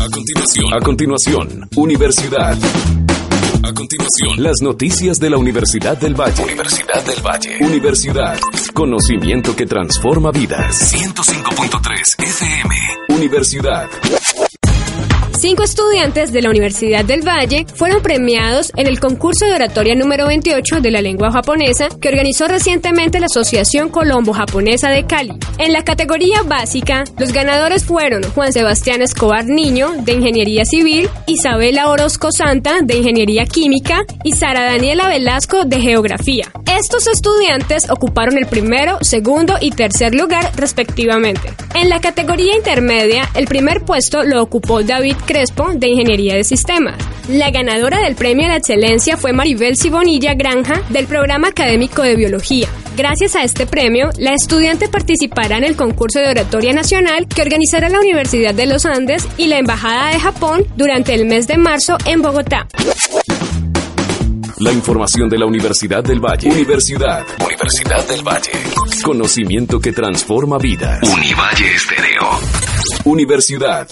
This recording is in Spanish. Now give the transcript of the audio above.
A continuación, a continuación, Universidad. A continuación, las noticias de la Universidad del Valle. Universidad del Valle. Universidad. Conocimiento que transforma vidas. 105.3 FM. Universidad. Cinco estudiantes de la Universidad del Valle fueron premiados en el concurso de oratoria número 28 de la lengua japonesa que organizó recientemente la Asociación Colombo-Japonesa de Cali. En la categoría básica, los ganadores fueron Juan Sebastián Escobar Niño, de Ingeniería Civil, Isabela Orozco Santa, de Ingeniería Química, y Sara Daniela Velasco, de Geografía. Estos estudiantes ocuparon el primero, segundo y tercer lugar respectivamente. En la categoría intermedia, el primer puesto lo ocupó David Crespo, de Ingeniería de Sistemas. La ganadora del premio a la excelencia fue Maribel Sibonilla Granja, del programa académico de Biología. Gracias a este premio, la estudiante participará en el concurso de oratoria nacional que organizará la Universidad de los Andes y la Embajada de Japón durante el mes de marzo en Bogotá. La información de la Universidad del Valle. Universidad. Universidad del Valle. Conocimiento que transforma vidas. Univalle Estéreo. Universidad.